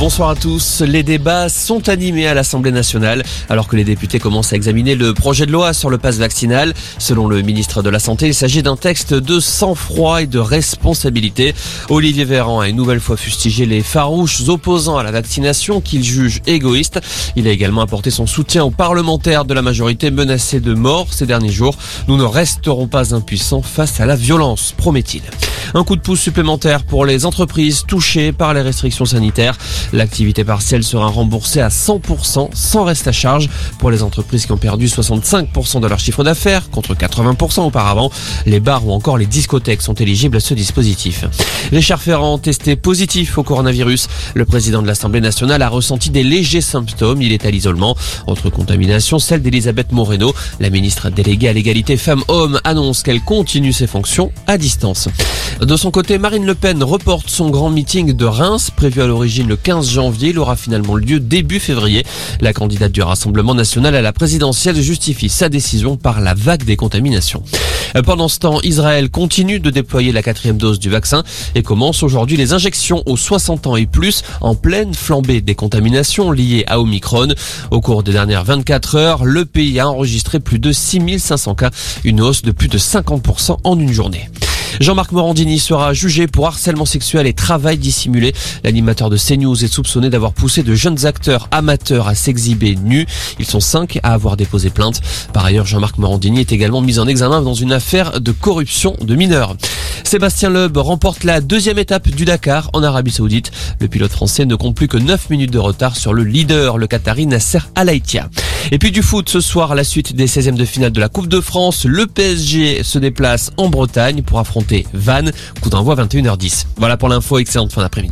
Bonsoir à tous. Les débats sont animés à l'Assemblée nationale alors que les députés commencent à examiner le projet de loi sur le passe vaccinal. Selon le ministre de la Santé, il s'agit d'un texte de sang-froid et de responsabilité. Olivier Véran a une nouvelle fois fustigé les farouches opposants à la vaccination qu'il juge égoïstes. Il a également apporté son soutien aux parlementaires de la majorité menacés de mort ces derniers jours. Nous ne resterons pas impuissants face à la violence, promet-il. Un coup de pouce supplémentaire pour les entreprises touchées par les restrictions sanitaires. L'activité partielle sera remboursée à 100% sans reste à charge pour les entreprises qui ont perdu 65% de leur chiffre d'affaires contre 80% auparavant. Les bars ou encore les discothèques sont éligibles à ce dispositif. Richard Ferrand testé positif au coronavirus. Le président de l'Assemblée nationale a ressenti des légers symptômes. Il est à l'isolement. Autre contamination, celle d'Elisabeth Moreno. La ministre déléguée à l'égalité femmes-hommes annonce qu'elle continue ses fonctions à distance. De son côté, Marine Le Pen reporte son grand meeting de Reims, prévu à l'origine le 15 janvier. Il aura finalement lieu début février. La candidate du Rassemblement national à la présidentielle justifie sa décision par la vague des contaminations. Pendant ce temps, Israël continue de déployer la quatrième dose du vaccin et commence aujourd'hui les injections aux 60 ans et plus en pleine flambée des contaminations liées à Omicron. Au cours des dernières 24 heures, le pays a enregistré plus de 6500 cas, une hausse de plus de 50% en une journée. Jean-Marc Morandini sera jugé pour harcèlement sexuel et travail dissimulé. L'animateur de CNews est soupçonné d'avoir poussé de jeunes acteurs amateurs à s'exhiber nus. Ils sont cinq à avoir déposé plainte. Par ailleurs, Jean-Marc Morandini est également mis en examen dans une affaire de corruption de mineurs. Sébastien Loeb remporte la deuxième étape du Dakar en Arabie Saoudite. Le pilote français ne compte plus que 9 minutes de retard sur le leader, le Qatari Nasser Al-Haïtia. Et puis du foot ce soir, la suite des 16e de finale de la Coupe de France. Le PSG se déplace en Bretagne pour affronter Vannes. Coup d'envoi 21h10. Voilà pour l'info, excellente fin d'après-midi.